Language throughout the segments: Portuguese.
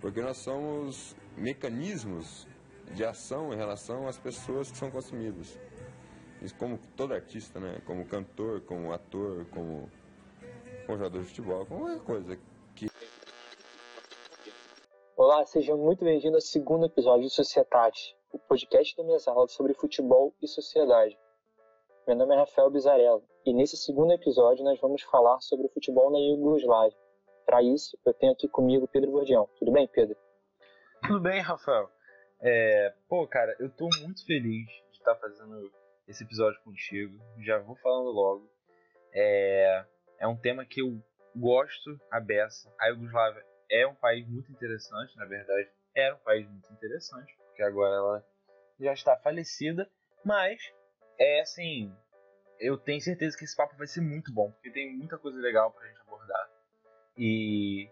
Porque nós somos mecanismos de ação em relação às pessoas que são consumidas. Isso como todo artista, né? Como cantor, como ator, como, como jogador de futebol, como qualquer coisa que Olá, sejam muito bem-vindos ao segundo episódio de Societate, o podcast da minha aula sobre futebol e sociedade. Meu nome é Rafael Bizarello e nesse segundo episódio nós vamos falar sobre o futebol na Iugoslávia. Para isso, eu tenho aqui comigo Pedro Gordião. Tudo bem, Pedro? Tudo bem, Rafael. É, pô, cara, eu tô muito feliz de estar fazendo esse episódio contigo. Já vou falando logo. É, é um tema que eu gosto a beça. A Iugoslávia é um país muito interessante, na verdade, era um país muito interessante, porque agora ela já está falecida, mas é assim, eu tenho certeza que esse papo vai ser muito bom, porque tem muita coisa legal pra gente abordar. E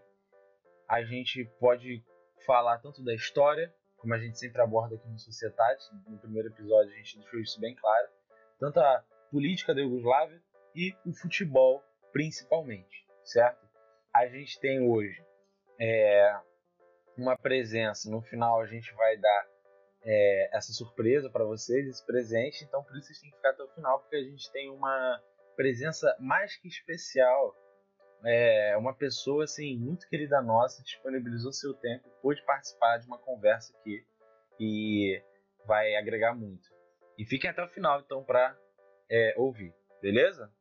a gente pode falar tanto da história, como a gente sempre aborda aqui no Sociedade, no primeiro episódio a gente deixou isso bem claro, tanto a política da Iugoslávia e o futebol principalmente, certo? A gente tem hoje é, uma presença. No final a gente vai dar é, essa surpresa para vocês, esse presente. Então por isso vocês têm que ficar até o final, porque a gente tem uma presença mais que especial. É, uma pessoa assim muito querida nossa disponibilizou seu tempo pôde participar de uma conversa aqui e vai agregar muito. E fiquem até o final então para é, ouvir, beleza?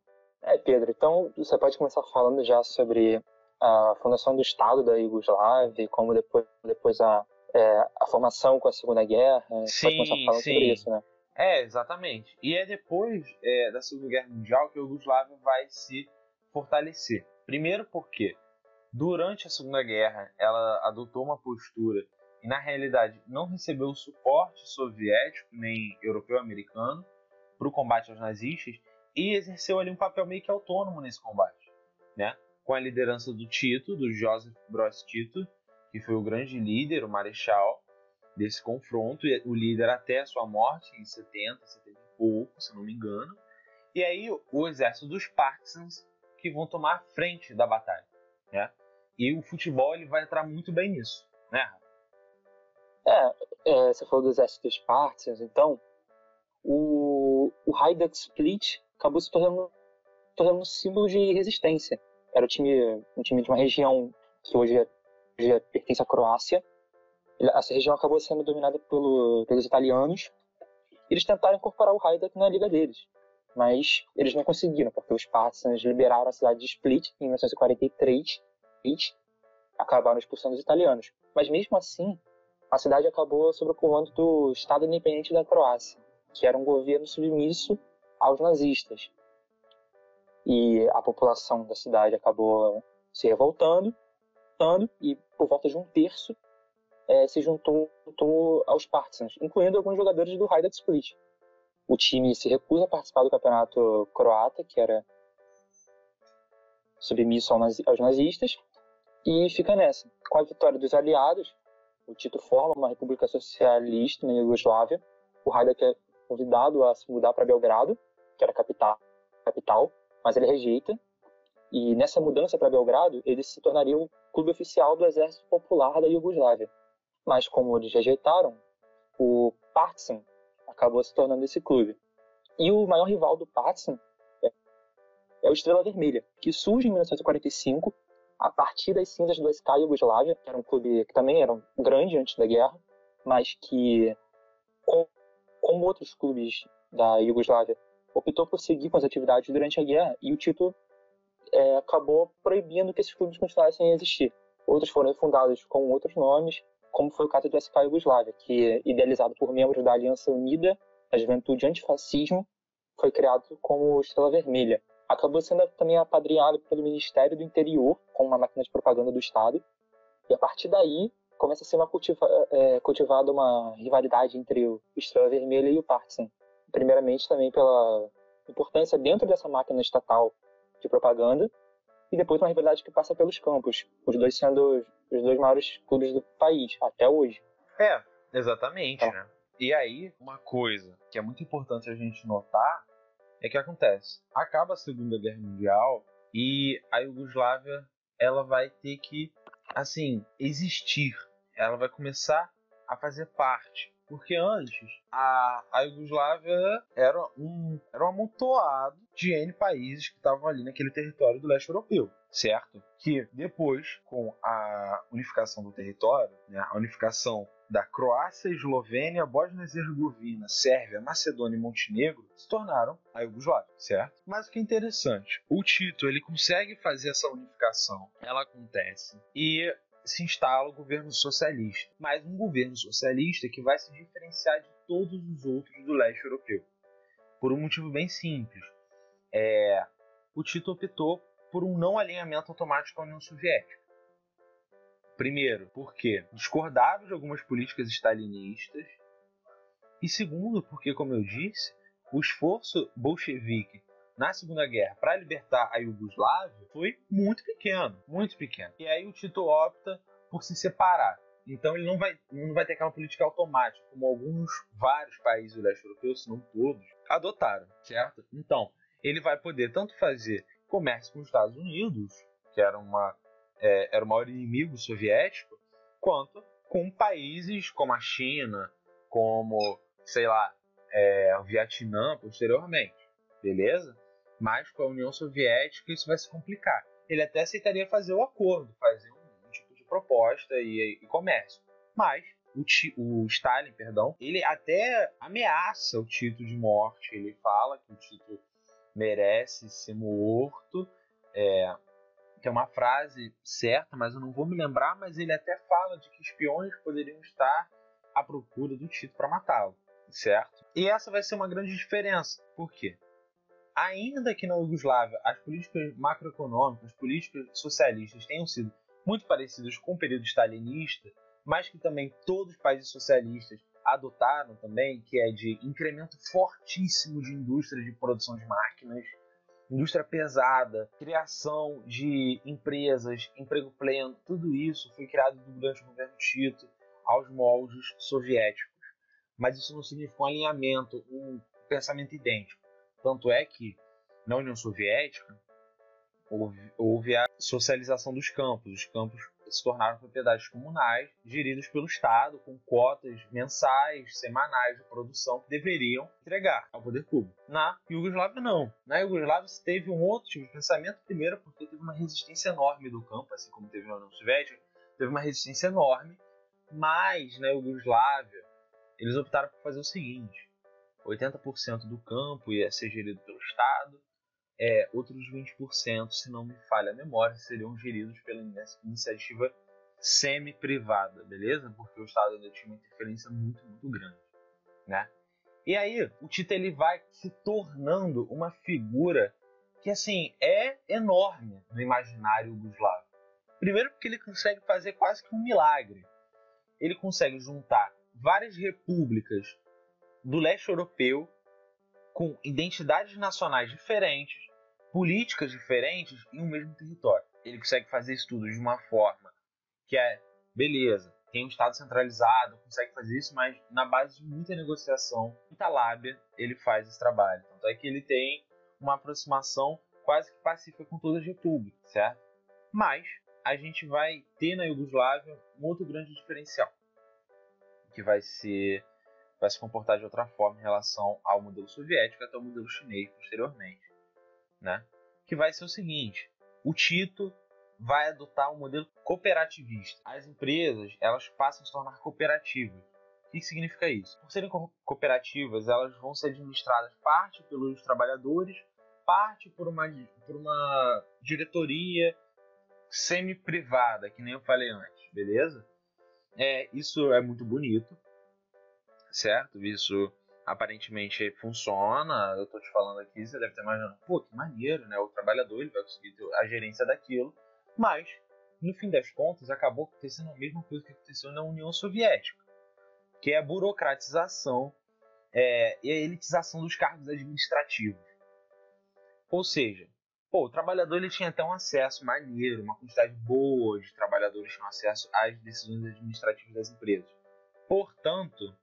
É, Pedro, então você pode começar falando já sobre a fundação do Estado da Iugoslávia, como depois, depois a, é, a formação com a Segunda Guerra. Sim, pode começar falando sim. sobre isso, né? É, exatamente. E é depois é, da Segunda Guerra Mundial que a Iugoslávia vai se fortalecer. Primeiro porque durante a Segunda Guerra ela adotou uma postura e na realidade não recebeu suporte soviético nem europeu-americano para o combate aos nazistas e exerceu ali um papel meio que autônomo nesse combate, né? Com a liderança do Tito, do Joseph Broz Tito, que foi o grande líder, o marechal desse confronto, e o líder até a sua morte em 70, 70 e pouco, se não me engano. E aí o exército dos Partisans que vão tomar frente da batalha, né? E o futebol ele vai entrar muito bem nisso, né? É, é, você falou do exército dos Partisans, então o, o Hajduk Split acabou se tornando, tornando um símbolo de resistência. Era o time, um time de uma região que hoje, é- hoje é- pertence à Croácia. Essa região acabou sendo dominada pelo, pelos italianos. Eles tentaram incorporar o Hajduk na liga deles, mas eles não conseguiram, porque os Partisans liberaram a cidade de Split em 1943 e acabaram expulsando os italianos. Mas mesmo assim, a cidade acabou sob o comando do Estado Independente da Croácia, que era um governo submisso aos nazistas. E a população da cidade acabou se revoltando, e por volta de um terço eh, se juntou, juntou aos Partisans, incluindo alguns jogadores do Hajduk Split. O time se recusa a participar do campeonato croata, que era submisso aos nazistas, e fica nessa. Com a vitória dos aliados, o Tito forma uma república socialista na Iugoslávia. O Hajduk é convidado a se mudar para Belgrado, que era a capital, capital, mas ele rejeita. E nessa mudança para Belgrado, ele se tornaria o clube oficial do Exército Popular da Iugoslávia. Mas como eles rejeitaram, o Partizan acabou se tornando esse clube. E o maior rival do Partizan é, é o Estrela Vermelha, que surge em 1945 a partir das cinzas do SK Iugoslávia, que era um clube que também era grande antes da guerra, mas que, com- como outros clubes da Iugoslávia, optou por seguir com as atividades durante a guerra e o Tito é, acabou proibindo que esses clubes continuassem a existir. Outros foram fundados com outros nomes, como foi o caso do SK Iugoslávia, que, idealizado por membros da Aliança Unida da Juventude Antifascismo, foi criado como Estrela Vermelha. Acabou sendo também apadrinhado pelo Ministério do Interior, com uma máquina de propaganda do Estado, e a partir daí começa a ser uma cultiva, é, cultivada uma rivalidade entre o Estrela Vermelha e o Partizan. Primeiramente também pela importância dentro dessa máquina estatal de propaganda, e depois uma rivalidade que passa pelos campos, os dois sendo os dois maiores clubes do país, até hoje. É, exatamente, É. né? E aí, uma coisa que é muito importante a gente notar é que acontece. Acaba a Segunda Guerra Mundial e a Iugoslávia ela vai ter que, assim, existir. Ela vai começar a fazer parte. Porque antes, a, a Iugoslávia era um, era um amontoado de N países que estavam ali naquele território do leste europeu, certo? Que depois, com a unificação do território, né, a unificação da Croácia, Eslovênia, Bósnia e Herzegovina, Sérvia, Macedônia e Montenegro se tornaram a Iugoslávia, certo? Mas o que é interessante, o Tito ele consegue fazer essa unificação, ela acontece e se instala o governo socialista, mas um governo socialista que vai se diferenciar de todos os outros do leste europeu, por um motivo bem simples. É, o Tito optou por um não alinhamento automático a União Soviética. Primeiro, porque discordava de algumas políticas stalinistas, e segundo, porque, como eu disse, o esforço bolchevique na Segunda Guerra para libertar a Iugoslávia foi muito pequeno, muito pequeno. E aí o Tito opta por se separar. Então ele não vai, não vai ter aquela política automática, como alguns, vários países do leste europeu, se não todos, adotaram, certo? Então, ele vai poder tanto fazer comércio com os Estados Unidos, que era, uma, é, era o maior inimigo soviético, quanto com países como a China, como, sei lá, é, o Vietnã posteriormente, beleza? Mas com a União Soviética isso vai se complicar. Ele até aceitaria fazer o acordo, fazer um, um tipo de proposta e, e comércio. Mas o, o, Stalin, perdão, ele até ameaça o Tito de morte. Ele fala que o Tito merece ser morto. É, que é uma frase certa, mas eu não vou me lembrar. Mas ele até fala de que espiões poderiam estar à procura do Tito para matá-lo, certo? E essa vai ser uma grande diferença. Por quê? ainda que na Iugoslávia as políticas macroeconômicas, as políticas socialistas tenham sido muito parecidas com o período stalinista, mas que também todos os países socialistas adotaram também, que é de incremento fortíssimo de indústria de produção de máquinas, indústria pesada, criação de empresas, emprego pleno, tudo isso foi criado durante o governo Tito aos moldes soviéticos. Mas isso não significa um alinhamento, um pensamento idêntico. Tanto é que na União Soviética houve, houve a socialização dos campos. Os campos se tornaram propriedades comunais, geridos pelo Estado, com cotas mensais, semanais de produção que deveriam entregar ao poder público. Na Iugoslávia, não. Na Iugoslávia, se teve um outro tipo de pensamento, primeiro porque teve uma resistência enorme do campo, assim como teve na União Soviética, teve uma resistência enorme, mas na Iugoslávia, eles optaram por fazer o seguinte: 80% do campo ia ser gerido pelo Estado, é, outros 20%, se não me falha a memória, seriam geridos pela iniciativa semi-privada, beleza? Porque o Estado ainda tinha uma interferência muito, muito grande, né? E aí, o Tito ele vai se tornando uma figura que, assim, é enorme no imaginário yugoslavo. Primeiro porque ele consegue fazer quase que um milagre. Ele consegue juntar várias repúblicas do leste europeu com identidades nacionais diferentes, políticas diferentes em um mesmo território. Ele consegue fazer isso tudo de uma forma que é beleza, tem um Estado centralizado, consegue fazer isso, mas na base de muita negociação, muita lábia, ele faz esse trabalho. Tanto é que ele tem uma aproximação quase que pacífica com todas as repúblicas, certo? Mas a gente vai ter na Iugoslávia um outro grande diferencial, que vai ser vai se comportar de outra forma em relação ao modelo soviético até o modelo chinês posteriormente, né? Que vai ser o seguinte: o Tito vai adotar um modelo cooperativista. As empresas elas passam a se tornar cooperativas. O que significa isso? Por serem cooperativas, elas vão ser administradas parte pelos trabalhadores, parte por uma, por uma diretoria semi-privada, que nem eu falei antes, beleza? É, isso é muito bonito, certo? Isso aparentemente funciona. Eu tô te falando aqui, você deve estar imaginando, pô, que maneiro, né? O trabalhador ele vai conseguir ter a gerência daquilo, mas no fim das contas acabou acontecendo a mesma coisa que aconteceu na União Soviética, que é a burocratização é, e a elitização dos cargos administrativos. Ou seja, pô, o trabalhador ele tinha até um acesso maneiro, uma quantidade boa de trabalhadores tinham acesso às decisões administrativas das empresas. Portanto,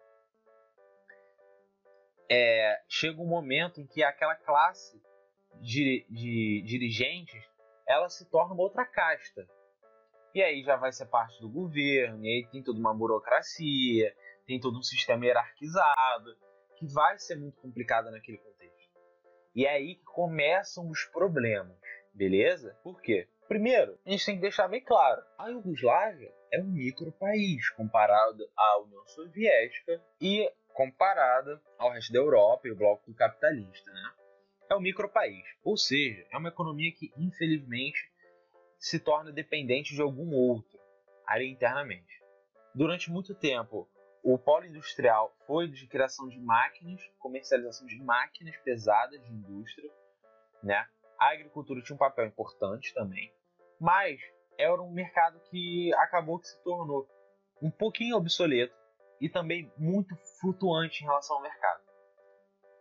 é, chega um momento em que aquela classe de, de dirigentes ela se torna uma outra casta. E aí já vai ser parte do governo, e aí tem toda uma burocracia, tem todo um sistema hierarquizado, que vai ser muito complicado naquele contexto. E é aí que começam os problemas, beleza? Por quê? Primeiro, a gente tem que deixar bem claro: a Iugoslávia é um micro país comparado à União Soviética e comparada ao resto da Europa e o bloco capitalista, né? É um micro país, ou seja, é uma economia que infelizmente se torna dependente de algum outro ali internamente. Durante muito tempo, o polo industrial foi de criação de máquinas, comercialização de máquinas pesadas de indústria, né? A agricultura tinha um papel importante também, mas era um mercado que acabou que se tornou um pouquinho obsoleto e também muito flutuante em relação ao mercado.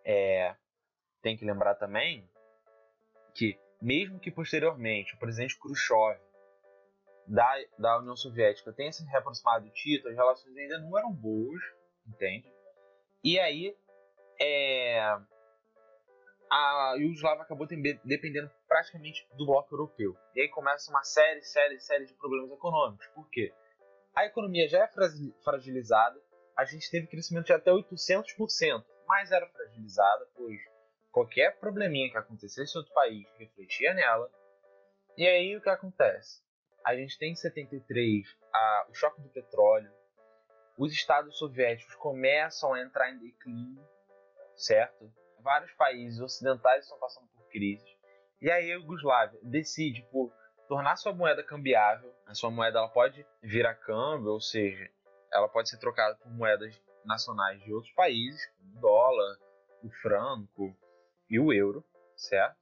É, tem que lembrar também que, mesmo que posteriormente o presidente Khrushchev da, da União Soviética tenha se reaproximado do Tito, as relações ainda não eram boas, entende? E aí, é, a Yugoslávia acabou dependendo praticamente do bloco europeu. E aí começa uma série, série, série de problemas econômicos. Por quê? A economia já é fragilizada, a gente teve crescimento de até 800%, mas era fragilizada, pois qualquer probleminha que acontecesse em outro país refletia nela. E aí o que acontece? A gente tem em 73 a, o choque do petróleo, os estados soviéticos começam a entrar em declínio, certo? vários países ocidentais estão passando por crises. E aí a Yugoslávia decide por tornar sua moeda cambiável. A sua moeda ela pode virar câmbio, ou seja, ela pode ser trocada por moedas nacionais de outros países, como o dólar, o franco e o euro, certo?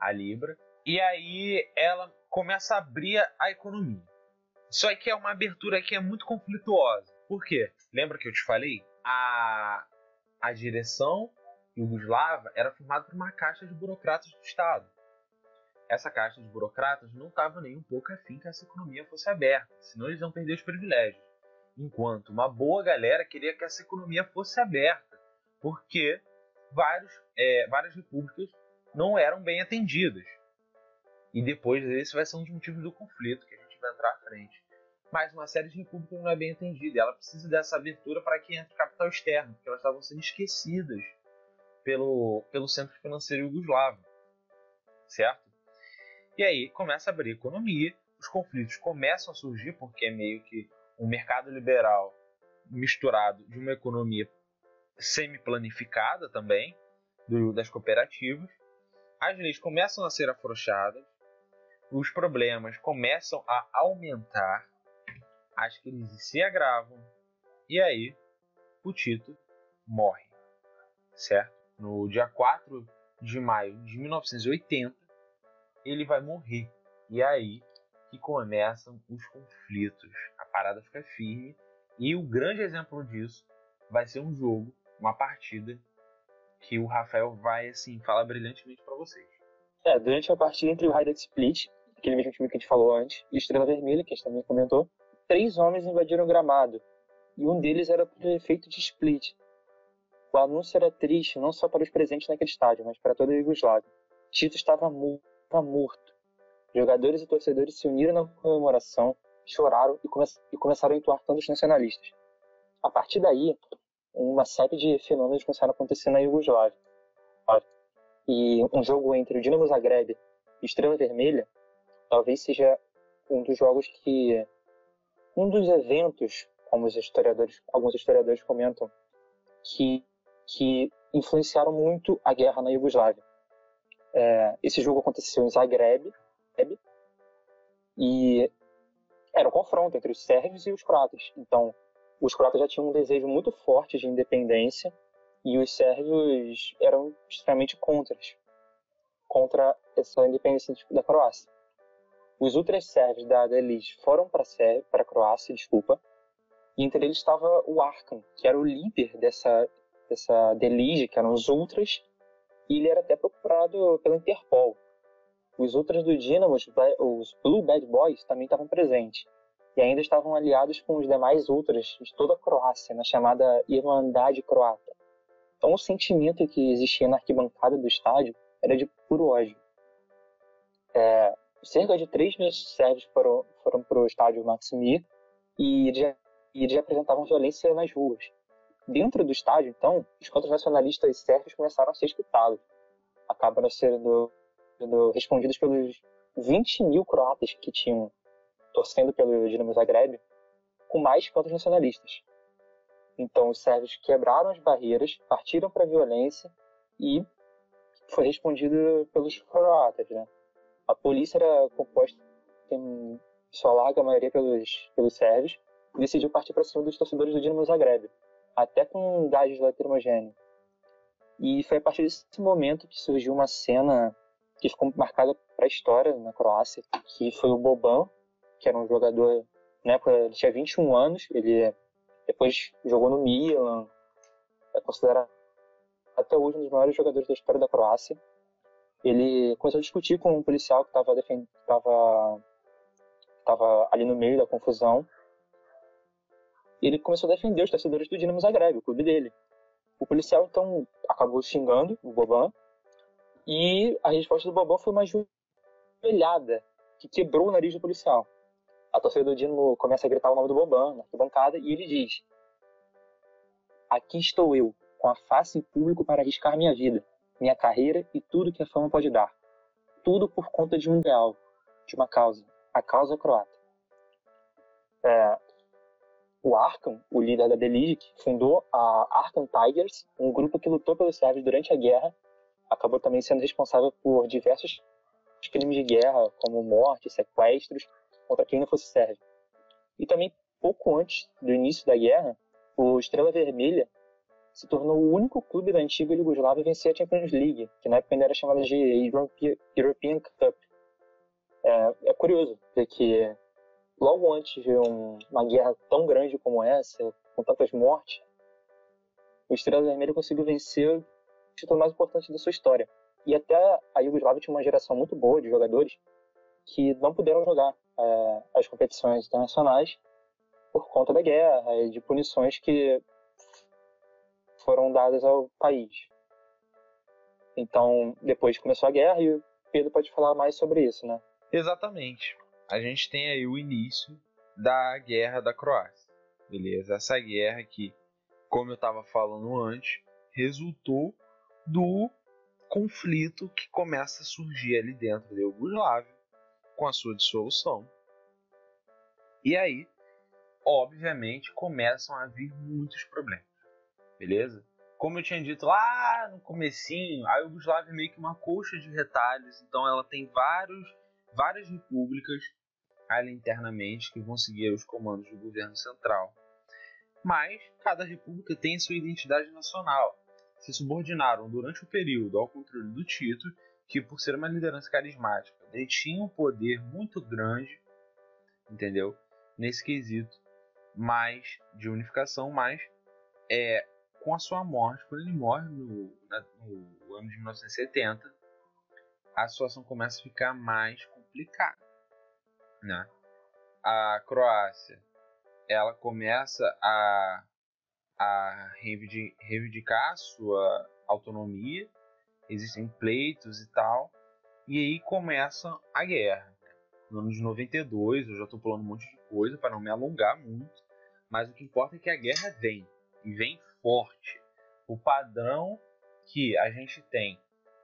A libra. E aí ela começa a abrir a economia. Só que é uma abertura que é muito conflituosa. Por quê? Lembra que eu te falei? A, a direção Yugoslava era formada por uma caixa de burocratas do Estado. Essa caixa de burocratas não estava nem um pouco afim que essa economia fosse aberta, senão eles iam perder os privilégios. Enquanto uma boa galera queria que essa economia fosse aberta, porque vários, é, várias repúblicas não eram bem atendidas. E depois esse vai ser um dos motivos do conflito que a gente vai entrar à frente. Mas uma série de repúblicas não é bem atendida. Ela precisa dessa abertura para que entre capital externo, porque elas estavam sendo esquecidas pelo, pelo centro financeiro jugoslavo, certo? E aí começa a abrir economia, os conflitos começam a surgir porque é meio que um mercado liberal misturado de uma economia semi-planificada também, do, das cooperativas. As leis começam a ser afrouxadas, os problemas começam a aumentar, as crises se agravam, e aí o Tito morre, certo? no dia 4 de maio de 1980, ele vai morrer. E aí que começam os conflitos. A parada fica firme. E o grande exemplo disso vai ser um jogo, uma partida, que o Rafael vai assim falar brilhantemente para vocês. É, durante a partida entre o Hajduk Split, aquele mesmo time que a gente falou antes, e Estrela Vermelha, que a gente também comentou, três homens invadiram o gramado. E um deles era o prefeito de Split, o anúncio era triste não só para os presentes naquele estádio, mas para toda a Iugoslávia. Tito estava morto. Jogadores e torcedores se uniram na comemoração, choraram e, come e começaram a entoar cantos nacionalistas. A partir daí, uma série de fenômenos começaram a acontecer na Iugoslávia. E um jogo entre o Dinamo Zagreb e Estrela Vermelha talvez seja um dos jogos que um dos eventos, como os historiadores, alguns historiadores comentam, que que influenciaram muito a guerra na Iugoslávia. É, esse jogo aconteceu em Zagreb e era um confronto entre os sérvios e os croatas. Então, os croatas já tinham um desejo muito forte de independência e os sérvios eram extremamente contras contra essa independência da Croácia. Os ultras sérvios da, elite foram para a Croácia, desculpa, e entre eles estava o Arkan, que era o líder dessa dessa Delige, que eram os Ultras, e ele era até procurado pela Interpol. Os Ultras do Dynamo, os Blue Bad Boys, também estavam presentes, e ainda estavam aliados com os demais Ultras de toda a Croácia, na chamada Irmandade Croata. Então o sentimento que existia na arquibancada do estádio era de puro ódio. É, cerca de 3 mil sérvios foram, foram para o estádio Maksimir e já, e já apresentavam violência nas ruas. Dentro do estádio, então, os contos nacionalistas sérvios começaram a ser escutados. Acabaram sendo, respondidos pelos 20 mil croatas que tinham torcendo pelo Dinamo Zagreb, com mais cantos nacionalistas. Então, os sérvios quebraram as barreiras, partiram para a violência e foi respondido pelos croatas. Né? A polícia era composta em sua larga maioria pelos, pelos sérvios e decidiu partir para cima dos torcedores do Dinamo Zagreb, até com gases lacrimogêneos. E foi a partir desse momento que surgiu uma cena que ficou marcada para a história na Croácia, que foi o Boban, que era um jogador, na época ele tinha 21 anos, ele depois jogou no Milan, é considerado até hoje um dos maiores jogadores da história da Croácia. Ele começou a discutir com um policial que estava. Tava... tava ali no meio da confusão. Ele começou a defender os torcedores do Dinamo Zagreb, o clube dele. O policial então acabou xingando o Boban e a resposta do Boban foi uma joelhada que quebrou o nariz do policial a torcida do Dinamo começa a gritar o nome do Boban na arquibancada e ele diz: Aqui estou eu, com a face em público para arriscar minha vida, minha carreira e tudo que a fama pode dar. Tudo por conta de um ideal, de uma causa, a causa croata. É, o Arkham, o líder da Deligic, fundou a Arkham Tigers, um grupo que lutou pelos sérvios durante a guerra, acabou também sendo responsável por diversos crimes de guerra, como morte, sequestros contra quem não fosse sérvio. E também, pouco antes do início da guerra, o Estrela Vermelha se tornou o único clube da antiga Iugoslávia a vencer a Champions League, que na época ainda era chamada de European Cup. É, é curioso ver que logo antes de um, uma guerra tão grande como essa, com tantas mortes, o Estrela Vermelha conseguiu vencer título mais importante da sua história. E até a Iugoslávia tinha uma geração muito boa de jogadores que não puderam jogar é, as competições internacionais por conta da guerra e de punições que foram dadas ao país. Então, depois começou a guerra e o Pedro pode falar mais sobre isso, né? Exatamente. A gente tem aí o início da guerra da Croácia. Beleza? Essa guerra que, como eu estava falando antes, resultou do conflito que começa a surgir ali dentro da Iugoslávia com a sua dissolução. E aí, obviamente, começam a vir muitos problemas, beleza? Como eu tinha dito lá no comecinho, a Yugoslávia é meio que uma coxa de retalhos, então ela tem vários, várias repúblicas ali internamente que vão seguir os comandos do governo central. Mas cada república tem sua identidade nacional. Se subordinaram durante o período ao controle do Tito que por ser uma liderança carismática detinha um poder muito grande, entendeu? Nesse quesito, mais de unificação, mas é com a sua morte, quando ele morre no, na, no ano de 1970, a situação começa a ficar mais complicada, né? A Croácia, ela começa a, a reivindicar sua autonomia existem pleitos e tal. E aí começa a guerra. No ano de 92, eu já estou pulando um monte de coisa para não me alongar muito, mas o que importa é que a guerra vem e vem forte. O padrão que a gente tem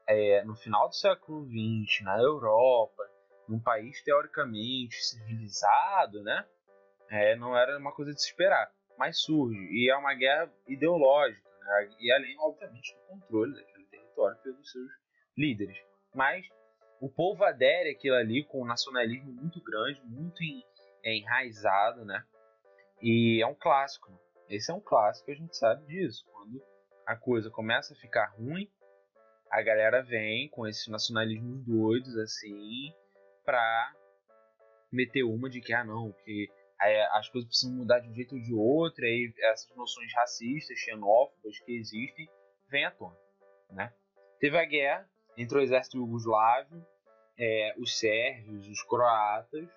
é, no final do século XX na Europa, num país teoricamente civilizado, né? É, não era uma coisa de se esperar, mas surge e é uma guerra ideológica né? e além, obviamente, do controle território pelos seus líderes. Mas o povo adere aquilo ali com um nacionalismo muito grande, muito é, enraizado, né? E é um clássico. Né? Esse é um clássico, a gente sabe disso. Quando a coisa começa a ficar ruim, a galera vem com esses nacionalismos doidos assim pra meter uma de que ah não, que as coisas precisam mudar de um jeito ou de outro, aí essas noções racistas, xenófobas que existem, vêm à tona, né? Teve a guerra entre o exército jugoslávio, é, os sérvios, os croatas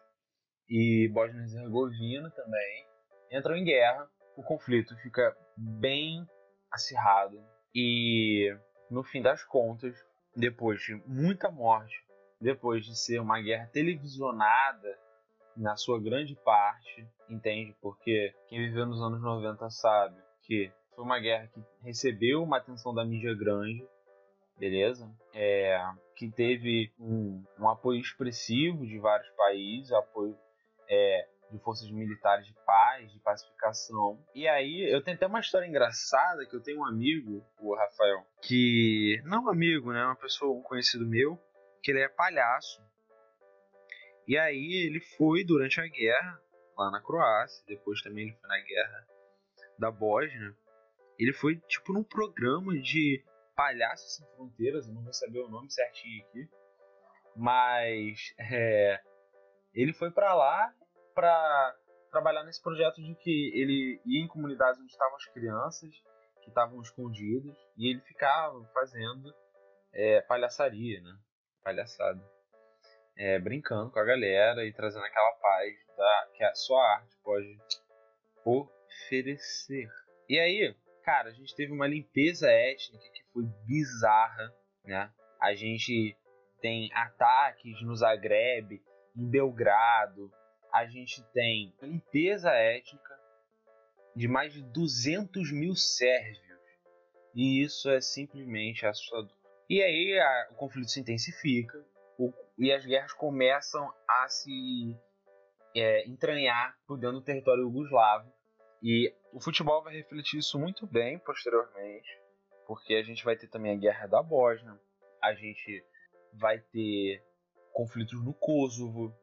e Bósnia e Herzegovina também entram em guerra. O conflito fica bem acirrado e no fim das contas, depois de muita morte, depois de ser uma guerra televisionada na sua grande parte, entende? Porque quem viveu nos anos 90 sabe que foi uma guerra que recebeu uma atenção da mídia grande, beleza? É, que teve um, um apoio expressivo de vários países, apoio é, de forças militares de paz, de pacificação. E aí eu tenho até uma história engraçada que eu tenho um amigo, o Rafael, que não um amigo, né, uma pessoa, um conhecido meu, que ele é palhaço. E aí ele foi durante a guerra lá na Croácia, depois também ele foi na guerra da Bósnia. Ele foi tipo num programa de Palhaços Sem Fronteiras, eu não vou saber o nome certinho aqui, mas é, ele foi para lá para trabalhar nesse projeto de que ele ia em comunidades onde estavam as crianças que estavam escondidas e ele ficava fazendo é, palhaçaria, né? Palhaçada. É, brincando com a galera e trazendo aquela paz da, que a sua arte pode oferecer. E aí, cara, a gente teve uma limpeza étnica que foi bizarra, né? A gente tem ataques no Zagreb, em Belgrado, a gente tem limpeza étnica de mais de 200 mil sérvios. E isso é simplesmente assustador. E aí a, o conflito se intensifica o, e as guerras começam a se é, entranhar por dentro do território yugoslavo. E o futebol vai refletir isso muito bem posteriormente, porque a gente vai ter também a guerra da Bósnia, a gente vai ter conflitos no Kosovo,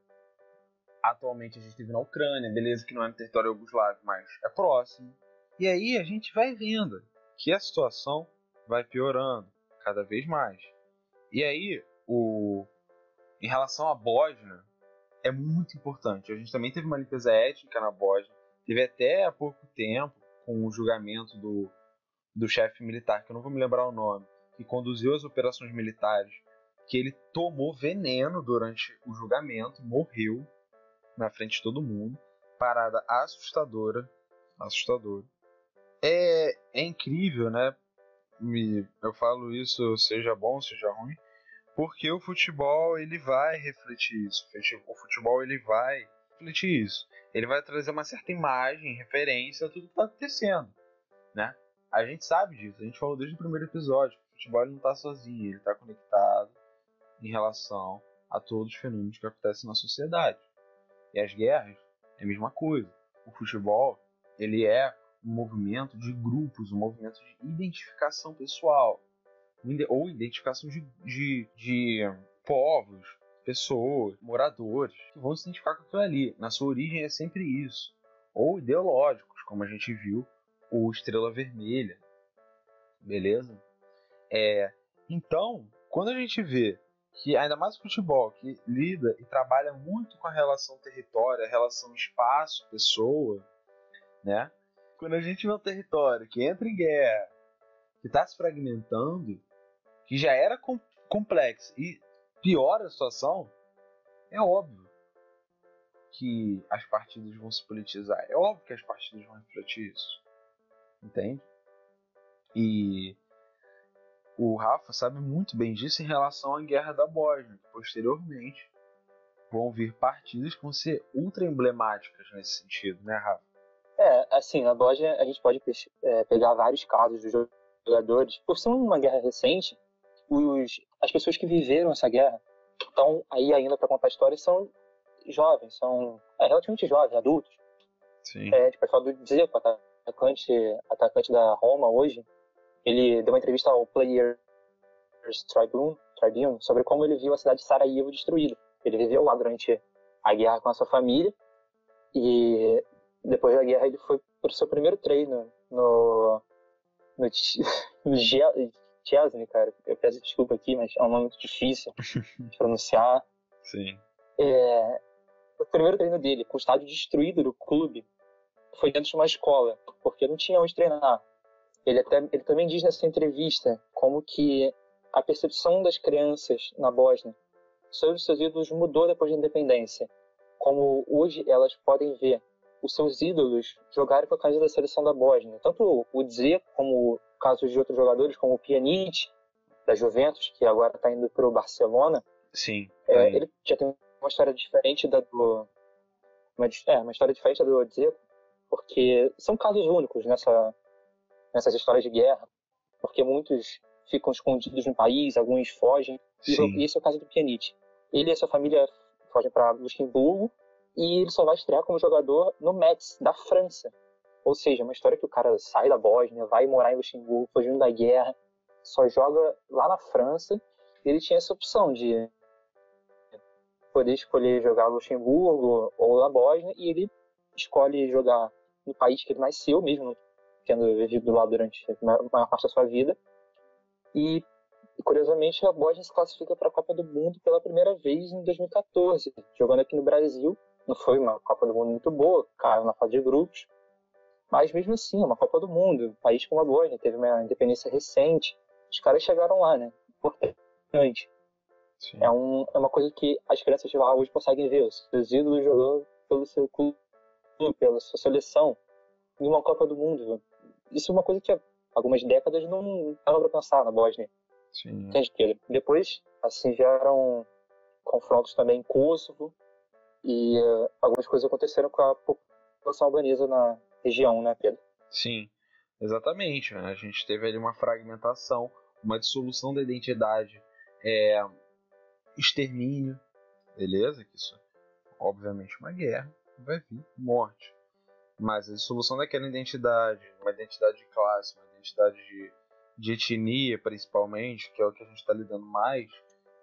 Atualmente a gente vive na Ucrânia, beleza que não é no território yugoslavo, mas é próximo. E aí a gente vai vendo que a situação vai piorando cada vez mais. E aí, o em relação à Bósnia, é muito importante. A gente também teve uma limpeza étnica na Bósnia. Teve até há pouco tempo, com o julgamento do, do chefe militar, que eu não vou me lembrar o nome, que conduziu as operações militares, que ele tomou veneno durante o julgamento, morreu na frente de todo mundo. Parada assustadora. Assustadora. É, é incrível, né? Me, eu falo isso, seja bom, seja ruim, porque o futebol ele vai refletir isso. O futebol ele vai refletir isso. Ele vai trazer uma certa imagem, referência a tudo que está acontecendo, né? A gente sabe disso. A gente falou desde o primeiro episódio. O futebol não está sozinho, ele está conectado em relação a todos os fenômenos que acontecem na sociedade. E as guerras é a mesma coisa. O futebol, ele é um movimento de grupos, um movimento de identificação pessoal, ou identificação de, de, de povos, pessoas, moradores, que vão se identificar com aquilo ali. Na sua origem é sempre isso. Ou ideológicos, como a gente viu o Estrela Vermelha. Beleza? É, então, quando a gente vê que ainda mais o futebol, que lida e trabalha muito com a relação território, a relação espaço-pessoa, né? Quando a gente vê um território que entra em guerra, que está se fragmentando, que já era com complexo e piora a situação, é óbvio que as partidas vão se politizar. É óbvio que as partidas vão refletir isso. Entende? E o Rafa sabe muito bem disso em relação à Guerra da Bósnia. Posteriormente, vão vir partidas que vão ser ultra emblemáticas nesse sentido, né, Rafa? É, assim, na Bósnia a gente pode é, pegar vários casos dos jogadores. Por ser uma guerra recente, os, as pessoas que viveram essa guerra estão aí ainda para contar a história são jovens, são é, relativamente jovens, adultos. Sim. É, tipo, falar do Dzeko, atacante, atacante da Roma hoje, ele deu uma entrevista ao Players Tribune, Tribune sobre como ele viu a cidade de Sarajevo destruída. Ele viveu lá durante a guerra com a sua família e depois da guerra ele foi para o seu primeiro treino no no, no Chesney, cara. Eu peço desculpa aqui, mas é um nome muito difícil de pronunciar. Sim. É, o primeiro treino dele, com o estádio destruído do clube, foi dentro de uma escola, porque não tinha onde treinar. Ele, até, ele também diz nessa entrevista como que a percepção das crianças na Bósnia sobre os seus ídolos mudou depois da independência. Como hoje elas podem ver os seus ídolos jogarem com a camisa da seleção da Bósnia. Tanto o Dzeko, como casos de outros jogadores, como o Pjanic, da Juventus, que agora está indo para o Barcelona, Sim. É, ele já tem uma história diferente da do. Uma, é, uma história diferente da do Odzeko, porque são casos únicos nessa, nessas histórias de guerra, porque muitos ficam escondidos no país, alguns fogem. Sim. E esse é o caso do Pjanic. Ele e a sua família fogem para Luxemburgo e ele só vai estrear como jogador no Metz, da França. Ou seja, uma história que o cara sai da Bósnia, vai morar em Luxemburgo, fugindo da guerra, só joga lá na França. E ele tinha essa opção de poder escolher jogar Luxemburgo ou na Bósnia, e ele escolhe jogar no país que ele nasceu, mesmo tendo vivido lá durante a maior parte da sua vida. E, curiosamente, a Bósnia se classifica para a Copa do Mundo pela primeira vez em 2014, jogando aqui no Brasil. Não foi uma Copa do Mundo muito boa, caiu na fase de grupos, mas mesmo assim, é uma Copa do Mundo, um país como a Bósnia, teve uma independência recente, os caras chegaram lá, né? Importante. É, um, é uma coisa que as crianças de lá hoje conseguem ver, os seus ídolos jogando pelo seu clube, pela sua seleção, em uma Copa do Mundo. Isso é uma coisa que há algumas décadas não dava para pensar na Bósnia. Sim. Entende? Depois, assim, vieram confrontos também em Kosovo e uh, algumas coisas aconteceram com a população albanesa na região, né, Pedro? Sim, exatamente. Né? A gente teve ali uma fragmentação, uma dissolução da identidade, é, extermínio, beleza? Que isso, obviamente, uma guerra, vai vir morte. Mas a dissolução daquela identidade, uma identidade de classe, uma identidade de, de etnia, principalmente, que é o que a gente está lidando mais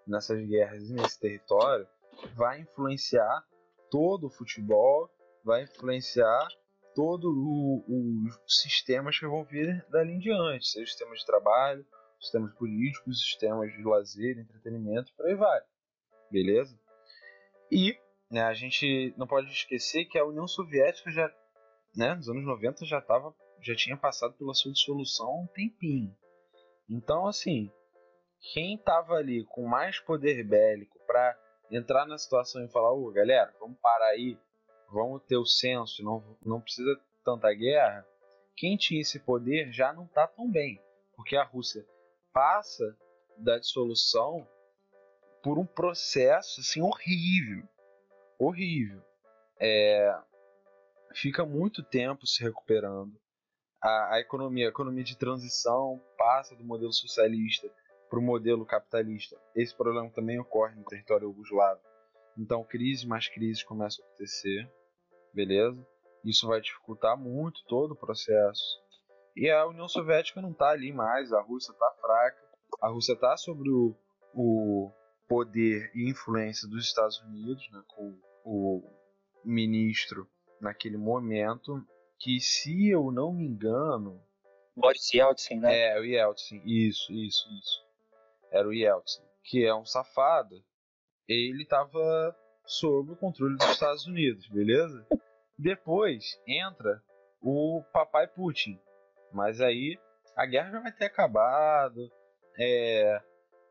nessas guerras e nesse território, vai influenciar todo o futebol, vai influenciar todo os sistemas que vão vir dali em diante, seja sistemas de trabalho, sistemas políticos, sistemas de lazer, entretenimento, por aí vai. Beleza? E né, a gente não pode esquecer que a União Soviética já, né, nos anos 90 já tava, já tinha passado pela sua dissolução há um tempinho. Então, assim, quem tava ali com mais poder bélico para entrar na situação e falar, ô, galera, vamos parar aí, vamos ter o senso, não, não precisa tanta guerra, quem tinha esse poder já não tá tão bem, porque a Rússia passa da dissolução por um processo assim horrível, horrível. É, fica muito tempo se recuperando. A, a, economia, a economia de transição passa do modelo socialista para o modelo capitalista. Esse problema também ocorre no território yugoslavo. Então, crise mais crise começam a acontecer, beleza? Isso vai dificultar muito todo o processo. E a União Soviética não está ali mais, a Rússia está fraca, a Rússia está sobre o, o, poder e influência dos Estados Unidos, né, com o ministro naquele momento, que se eu não me engano. Boris Yeltsin, né? É, o Yeltsin, isso, isso, isso. Era o Yeltsin, que é um safado. Ele estava sob o controle dos Estados Unidos, beleza? Depois entra o papai Putin, mas aí a guerra já vai ter acabado. É,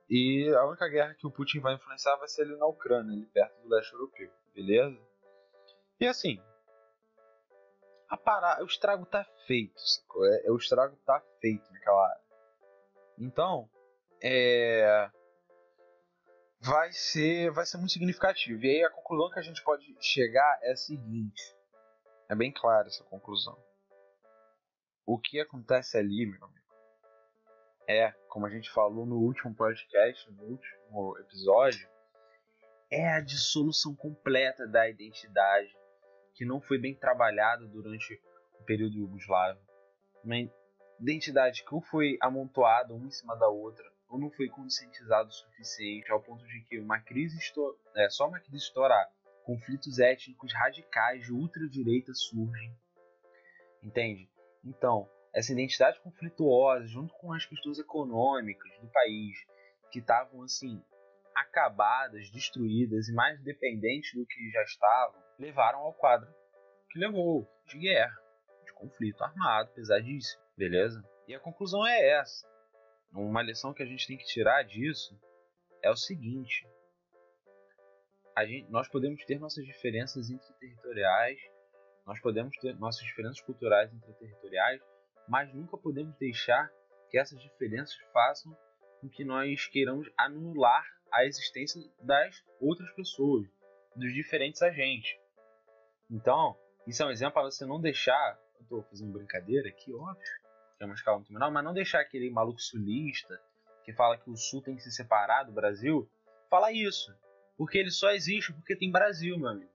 e a única guerra que o Putin vai influenciar vai ser ali na Ucrânia, ali perto do leste europeu, beleza? E assim, a parada, o estrago tá feito, sacou? É, é, o estrago tá feito naquela área. Então, é vai ser vai ser muito significativo. E aí a conclusão que a gente pode chegar é a seguinte. É bem clara essa conclusão o que acontece ali, meu amigo, é, como a gente falou no último podcast, no último episódio, é a dissolução completa da identidade que não foi bem trabalhada durante o período yugoslavo. Uma identidade que foi amontoada uma em cima da outra, ou não foi conscientizado o suficiente ao ponto de que uma crise é, só uma crise estourar, conflitos étnicos radicais de ultradireita surgem. Entende? Então, essa identidade conflituosa, junto com as questões econômicas do país, que estavam assim acabadas, destruídas e mais dependentes do que já estavam, levaram ao quadro que levou de guerra, de conflito armado, pesadíssimo, beleza? E a conclusão é essa. Uma lição que a gente tem que tirar disso é o seguinte: gente, nós podemos ter nossas diferenças interterritoriais nós podemos ter nossas diferenças culturais interterritoriais, mas nunca podemos deixar que essas diferenças façam com que nós queiramos anular a existência das outras pessoas, dos diferentes agentes. Então, isso é um exemplo para você não deixar. Eu estou fazendo brincadeira aqui, óbvio, que mas não deixar aquele maluco sulista que fala que o sul tem que se separar do Brasil falar isso. Porque ele só existe porque tem Brasil, meu amigo.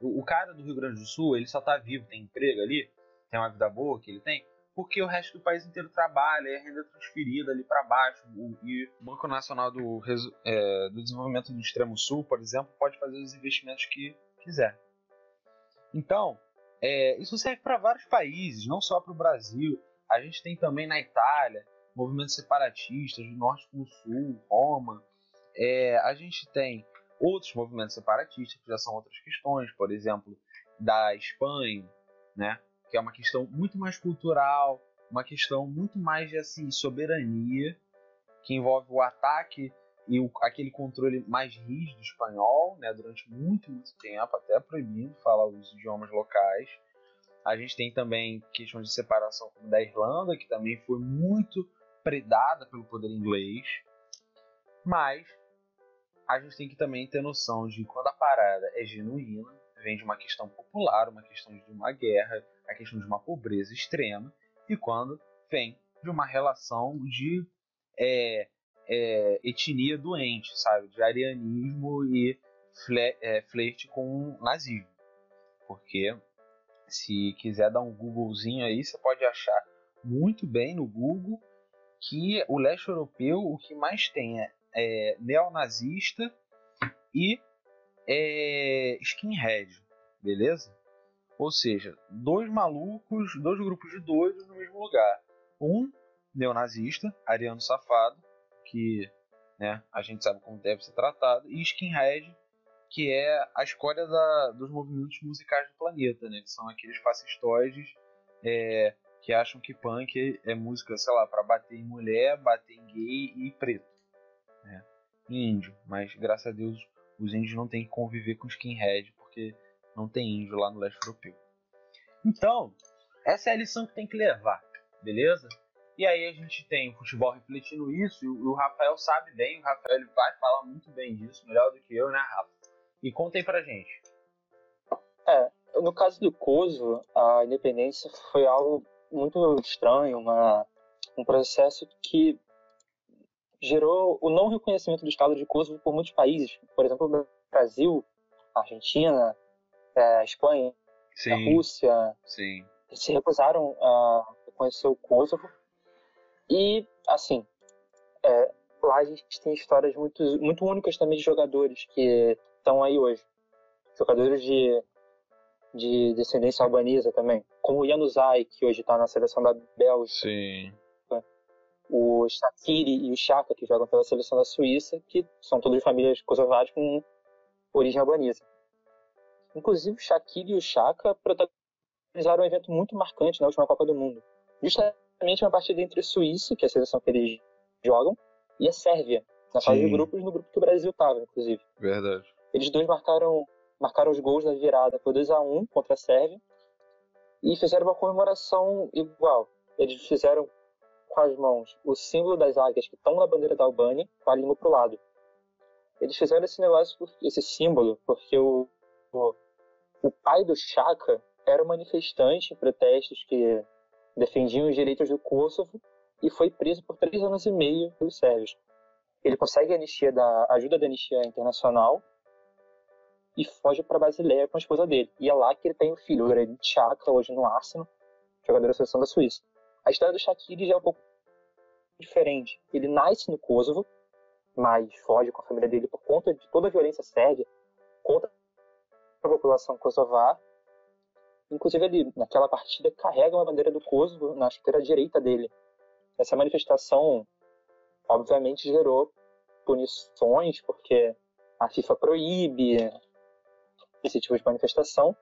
O, o cara do Rio Grande do Sul, ele só tá vivo, tem emprego ali, tem uma vida boa que ele tem, porque o resto do país inteiro trabalha, é renda transferida ali para baixo. O, e o Banco Nacional do, é, do Desenvolvimento do Extremo Sul, por exemplo, pode fazer os investimentos que quiser. Então, é, isso serve para vários países, não só para o Brasil. A gente tem também na Itália movimentos separatistas do norte com o sul, Roma. É, a gente tem outros movimentos separatistas que já são outras questões, por exemplo, da Espanha, né? que é uma questão muito mais cultural, uma questão muito mais de assim, soberania, que envolve o ataque e o, aquele controle mais rígido espanhol, né, durante muito, muito tempo, até proibindo falar os idiomas locais. A gente tem também questões de separação como da Irlanda, que também foi muito predada pelo poder inglês. Mas a gente tem que também ter noção de quando a parada é genuína, vem de uma questão popular, uma questão de uma guerra, a questão de uma pobreza extrema, e quando vem de uma relação de é, é, etnia doente, sabe? De arianismo e fle, é, flerte com o nazismo. Porque se quiser dar um Googlezinho aí, você pode achar muito bem no Google que o leste europeu o que mais tem é, é neonazista e é, skinhead, beleza? Ou seja, dois malucos, dois grupos de doidos no mesmo lugar. Um neonazista, ariano safado, que né, a gente sabe como deve ser tratado, e skinhead, que é a escolha da, dos movimentos musicais do planeta, né, que são aqueles fascistoides é, que acham que punk é música, sei lá, para bater em mulher, bater em gay e preto, né, índio. Mas graças a Deus os índios não têm que conviver com skinhead, porque não tem índio lá no leste europeu. Então, essa é a lição que tem que levar, beleza? E aí a gente tem o futebol refletindo isso, e o Rafael sabe bem, o Rafael ele vai falar muito bem disso, melhor do que eu, né, Rafa? E conta aí pra gente. É, no caso do Kosovo, a independência foi algo muito estranho, uma, um processo que gerou o não reconhecimento do Estado de Kosovo por muitos países. Por exemplo, o Brasil, a Argentina, é, a Espanha, Sim. a Rússia. Sim. Se recusaram a reconhecer o Kosovo. E, assim, é, lá a gente tem histórias muito, muito únicas também de jogadores que estão aí hoje. Jogadores de, de descendência albanesa também. Como o Januzaj, que hoje está na seleção da Bélgica. Sim. O Shakiri e o Chaka, que jogam pela seleção da Suíça, que são todos famílias kosovares com origem albanesa. Inclusive, o Shakiri e o Chaka protagonizaram um evento muito marcante na última Copa do Mundo. Justamente uma partida entre a Suíça, que é a seleção que eles jogam, e a Sérvia, na fase de grupos, no grupo que o Brasil estava, inclusive. Verdade. Eles dois marcaram, marcaram os gols na virada por 2 a 1 contra a Sérvia e fizeram uma comemoração igual. Eles fizeram com as mãos o símbolo das águias que estão na bandeira da Albânia, com a língua para o lado. Eles fizeram esse negócio, esse símbolo, porque o, o, o pai do Chaka era um manifestante em protestos que defendiam os direitos do Kosovo e foi preso por três anos e meio pelos sérvios. Ele consegue a anistia da ajuda da anistia internacional e foge para Basileia com a esposa dele. E é lá que ele tem o filho, o grande Chaka, hoje no Arsenal, jogador da seleção da Suíça. A história do Shaqiri já é um pouco diferente. Ele nasce no Kosovo, mas foge com a família dele por conta de toda a violência sérvia contra a população kosovar. Inclusive, ele, naquela partida, carrega uma bandeira do Kosovo na chuteira direita dele. Essa manifestação, obviamente, gerou punições, porque a FIFA proíbe esse tipo de manifestação.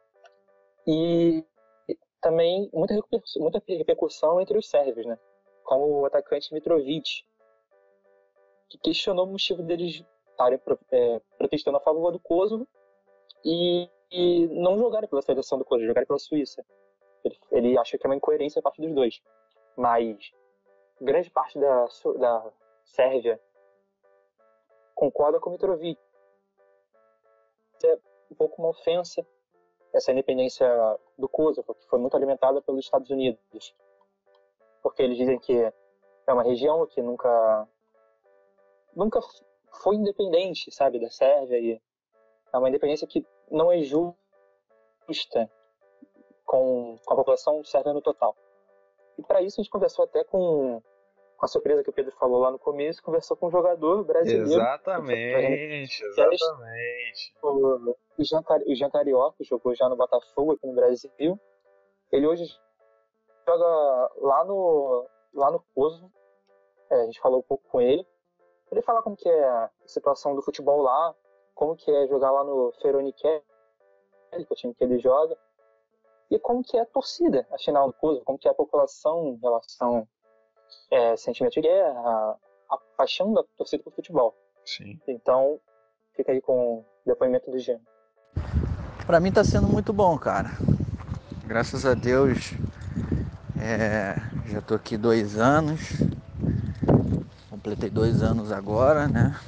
E também muita repercussão, muita repercussão entre os sérvios, né? Como o atacante Mitrovic, que questionou o motivo deles estarem é, protestando a favor do Kosovo e, e, não jogarem pela seleção do Kosovo, jogarem pela Suíça. Ele, ele acha que é uma incoerência a parte dos dois. Mas grande parte da, da Sérvia concorda com Mitrovic. É um pouco uma ofensa essa independência do Kosovo, que foi muito alimentada pelos Estados Unidos. Porque eles dizem que é uma região que nunca nunca foi independente, sabe, da Sérvia e é uma independência que não é justa com, com a população sérvia no total. E para isso a gente conversou até com a surpresa que o Pedro falou lá no começo, conversou com um jogador brasileiro. Exatamente, exatamente. O, o, Jean, o Jean Carioca jogou já no Botafogo aqui no Brasil. Ele hoje joga lá no, lá no Kosovo. É, a gente falou um pouco com ele. Ele fala como que é a situação do futebol lá, como que é jogar lá no Feronique, que é o time que ele joga e como que é a torcida, afinal do Kosovo, como que é a população em relação é, sentimento de guerra, a, a paixão da torcida por futebol. Sim. Então, fica aí com o depoimento do Jean. Para mim está sendo muito bom, cara. Graças a Deus, é, já estou aqui dois anos. Completei dois anos agora, né?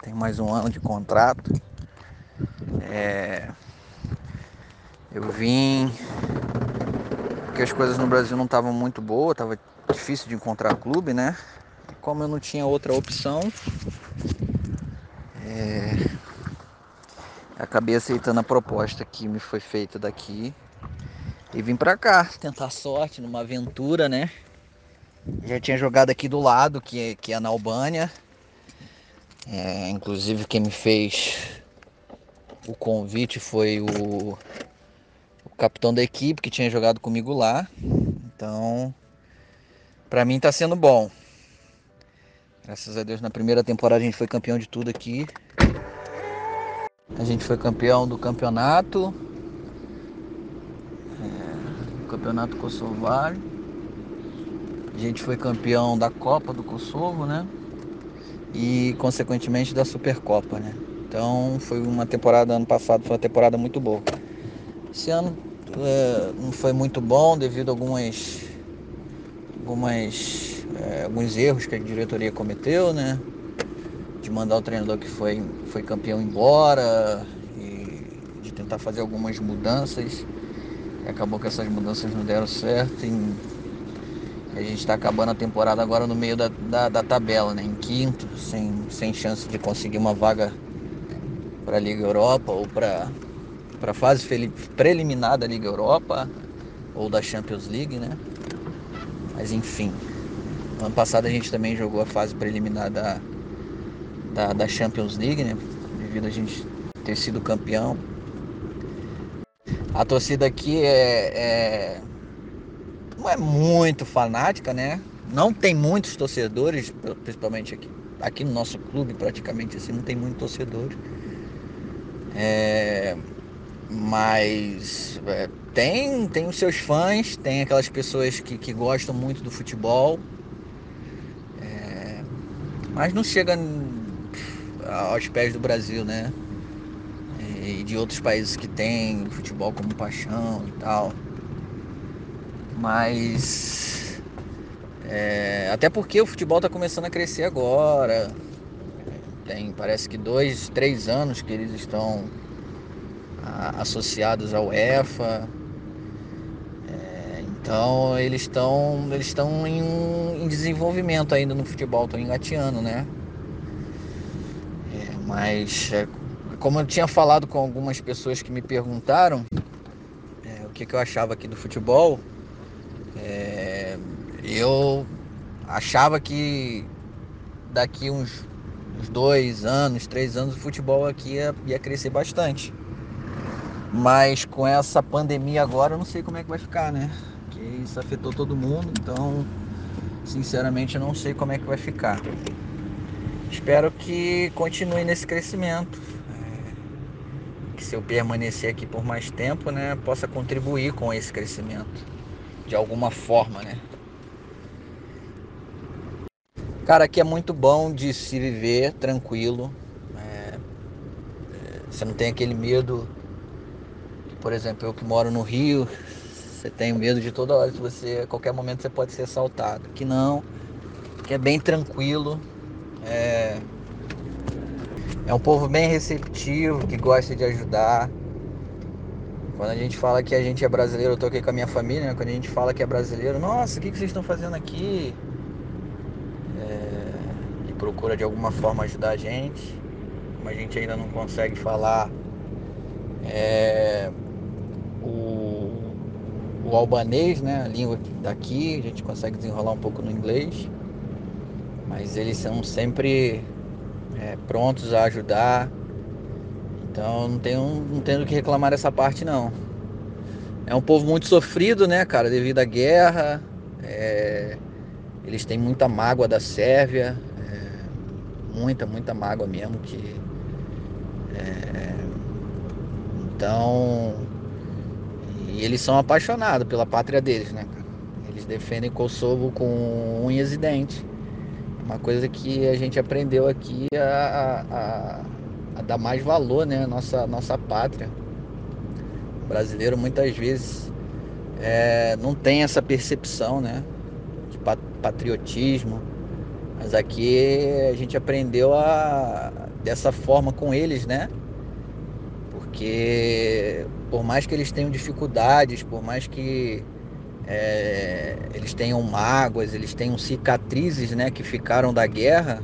Tem mais um ano de contrato. É, eu vim porque as coisas no Brasil não estavam muito boas, estava difícil de encontrar clube, né? E como eu não tinha outra opção, é... acabei aceitando a proposta que me foi feita daqui e vim para cá tentar sorte numa aventura, né? Já tinha jogado aqui do lado, que é, que é na Albânia. É, inclusive quem me fez o convite foi o capitão da equipe que tinha jogado comigo lá. Então, para mim tá sendo bom. Graças a Deus na primeira temporada a gente foi campeão de tudo aqui. A gente foi campeão do campeonato. É, campeonato Kosovário. A gente foi campeão da Copa do Kosovo, né? E consequentemente da Supercopa, né? Então foi uma temporada ano passado, foi uma temporada muito boa. Esse ano é, não foi muito bom devido a algumas, algumas, é, alguns erros que a diretoria cometeu, né? De mandar o treinador que foi, foi campeão embora e de tentar fazer algumas mudanças. Acabou que essas mudanças não deram certo e a gente está acabando a temporada agora no meio da, da, da, tabela, né? Em quinto, sem, sem chance de conseguir uma vaga para a Liga Europa ou para para a fase preliminar da Liga Europa ou da Champions League, né? Mas enfim, ano passado a gente também jogou a fase preliminar da, da, da Champions League, né? Devido a gente ter sido campeão. A torcida aqui é, é não é muito fanática, né? Não tem muitos torcedores, principalmente aqui, aqui no nosso clube praticamente assim, não tem muitos torcedores. É, mas é, tem, tem os seus fãs, tem aquelas pessoas que, que gostam muito do futebol. É, mas não chega aos pés do Brasil, né? E de outros países que tem futebol como paixão e tal. Mas. É, até porque o futebol está começando a crescer agora. Tem, parece que dois, três anos que eles estão associados ao EFA. É, então eles estão eles estão em, em, desenvolvimento ainda no futebol, estão engateando, né? É, mas é, como eu tinha falado com algumas pessoas que me perguntaram é, o que, que, eu achava aqui do futebol, é, eu achava que daqui uns, uns dois anos, três anos, o futebol aqui ia, ia crescer bastante. Mas com essa pandemia agora eu não sei como é que vai ficar, né? Porque isso afetou todo mundo, então sinceramente eu não sei como é que vai ficar. Espero que continue nesse crescimento. É, que se eu permanecer aqui por mais tempo, né, possa contribuir com esse crescimento de alguma forma, né? Cara, aqui é muito bom de se viver tranquilo. É, é você não tem aquele medo por exemplo, eu que moro no Rio, você tem medo de toda hora, se você, a qualquer momento você pode ser assaltado. Que não, que é bem tranquilo. É, é um povo bem receptivo, que gosta de ajudar. Quando a gente fala que a gente é brasileiro, eu tô aqui com a minha família, né? quando a gente fala que é brasileiro, nossa, o que, que vocês estão fazendo aqui? É... E procura de alguma forma ajudar a gente. Como a gente ainda não consegue falar é... o... albanês, né? A língua daqui, a gente consegue desenrolar um pouco no inglês. Mas eles são sempre é, prontos a ajudar. Então não tenho, não tenho que reclamar dessa parte não. É um povo muito sofrido, né, cara, devido à guerra. É, eles têm muita mágoa da Sérvia. É, muita, muita mágoa mesmo. Que, é, então. E eles são apaixonados pela pátria deles, né, cara? Eles defendem Kosovo com unhas e dentes. Uma coisa que a gente aprendeu aqui a, a, a dar mais valor, né? Nossa, nossa pátria. O brasileiro muitas vezes é, não tem essa percepção, né? De patriotismo. Mas aqui a gente aprendeu a dessa forma com eles, né? Porque por mais que eles tenham dificuldades, por mais que é, eles tenham mágoas, eles tenham cicatrizes né, que ficaram da guerra,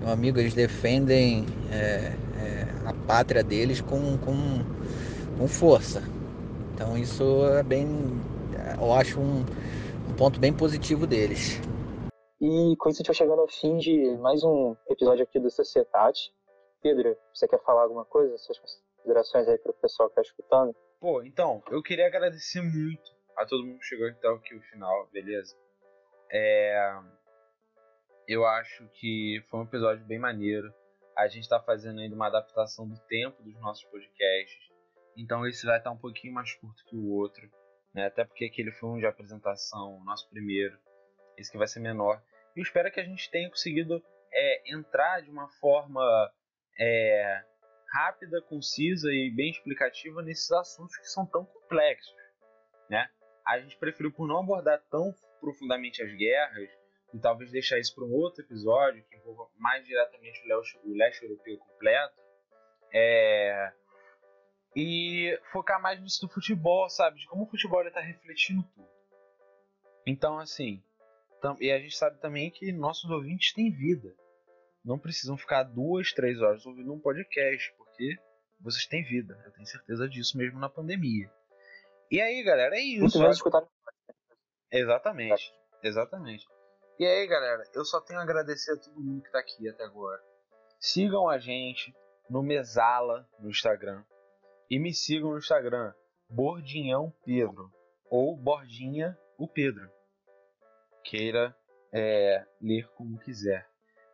meu amigo, eles defendem é, é, a pátria deles com, com, com, força. Então isso é bem, eu acho um, um ponto bem positivo deles. E com isso a gente vai chegando ao fim de mais um episódio aqui do Societate. Pedro, você quer falar alguma coisa? Suas considerações aí para o pessoal que está escutando? Pô, então, eu queria agradecer muito a todo mundo que chegou então aqui o final, beleza? É, eu acho que foi um episódio bem maneiro. A gente está fazendo ainda uma adaptação do tempo dos nossos podcasts. Então esse vai estar um pouquinho mais curto que o outro. Né? Até porque aquele foi um de apresentação, o nosso primeiro. Esse que vai ser menor. E eu espero que a gente tenha conseguido é, entrar de uma forma é, rápida, concisa e bem explicativa nesses assuntos que são tão complexos. Né? a gente preferiu por não abordar tão profundamente as guerras e talvez deixar isso para um outro episódio que envolva mais diretamente o leste europeu completo é... e focar mais nisso do futebol, sabe? De como o futebol está refletindo tudo. Então, assim, e a gente sabe também que nossos ouvintes têm vida. Não precisam ficar duas, três horas ouvindo um podcast, porque vocês têm vida. Eu tenho certeza disso mesmo na pandemia. E aí, galera, é isso. Muito menos escutar. Exatamente, exatamente. E aí, galera, eu só tenho a agradecer a todo mundo que tá aqui até agora. Sigam a gente no Mesala no Instagram. E me sigam no Instagram, Bordinhão Pedro. Ou Bordinha o Pedro. Queira é, ler como quiser.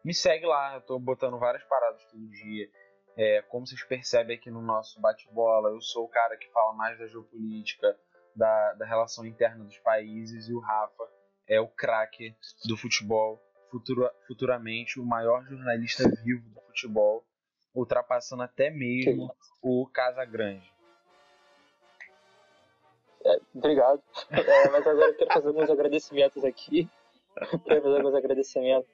Me segue lá, eu tô botando várias paradas todo dia. É, como vocês percebem aqui no nosso bate-bola, eu sou o cara que fala mais da geopolítica, da, da relação interna dos países, e o Rafa é o craque do futebol, futura, futuramente o maior jornalista vivo do futebol, ultrapassando até mesmo o Casagrande. É, obrigado. É, mas agora eu quero fazer alguns agradecimentos aqui. quero fazer alguns agradecimentos.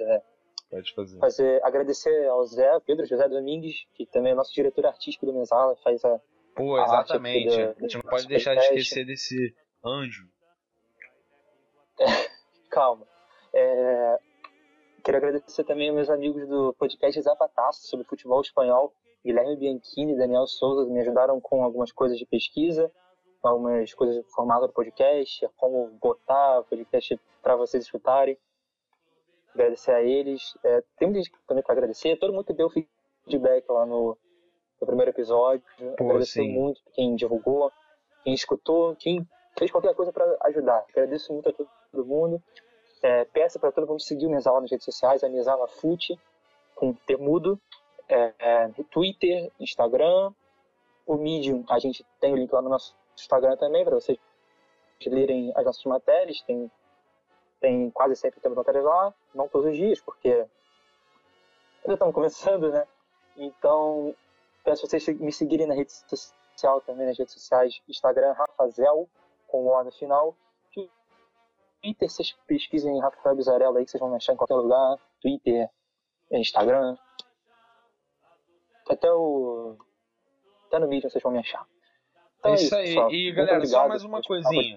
É, Pode fazer. fazer. Agradecer ao Zé, Pedro José Domingues, que também é nosso diretor artístico do Mensala, faz a. Pô, exatamente. A, a gente não pode deixar de esquecer desse anjo. Calma. É, quero agradecer também aos meus amigos do podcast Zapataço sobre futebol espanhol, Guilherme Bianchini e Daniel Souza, me ajudaram com algumas coisas de pesquisa, algumas coisas de formato do podcast, como botar o podcast para vocês escutarem agradecer a eles. É, tem muita gente também para agradecer. Todo mundo que deu feedback lá no, no primeiro episódio. Pô, agradecer sim. muito quem divulgou, quem escutou, quem fez qualquer coisa para ajudar. Agradeço muito a todo mundo. É, peço para todo mundo seguir o Mesala nas redes sociais, a Mesala Fute, com temudo, é, é, Twitter, Instagram, o Medium, a gente tem o link lá no nosso Instagram também, para vocês lerem as nossas matérias, tem tem quase sempre temos matérias lá, não todos os dias, porque ainda estamos começando, né? Então, peço vocês me seguirem na rede social também, nas redes sociais, Instagram, Rafazel, com o no final. Twitter, vocês pesquisem Rafael Bizarello aí, que vocês vão me achar em qualquer lugar. Twitter, Instagram. Até o. Até no vídeo vocês vão me achar. Então É é isso isso, aí. pessoal. E, Muito galera, só obrigado mais uma coisinha.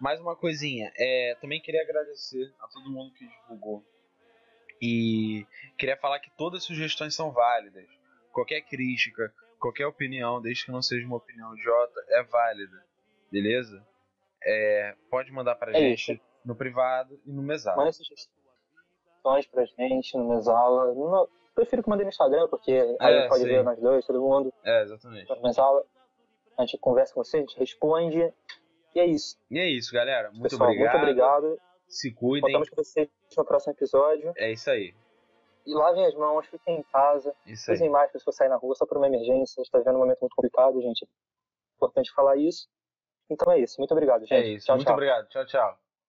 Mais uma coisinha. É, também queria agradecer a todo mundo que divulgou. E queria falar que todas as sugestões são válidas. Qualquer crítica, qualquer opinião, desde que não seja uma opinião idiota, é válida. Beleza? É, pode mandar pra É gente isso. no privado e no mesado. Manda sugestões pra gente no Mesala. No- Prefiro que mandem no Instagram, porque aí É, pode sim. ver nós dois, todo mundo. É, exatamente. No Mesala. A gente conversa com você, a gente responde. E é isso. E é isso, galera. Muito Pessoal, obrigado. muito obrigado. Se cuidem. Contamos com vocês no próximo episódio. É isso aí. E lavem as mãos, fiquem em casa. Isso aí. Usem máscara se for sair na rua, só por uma emergência. A gente tá vivendo um momento muito complicado, gente. Importante falar isso. Então é isso. Muito obrigado, gente. É isso. Tchau, Muito tchau. obrigado. Tchau, tchau.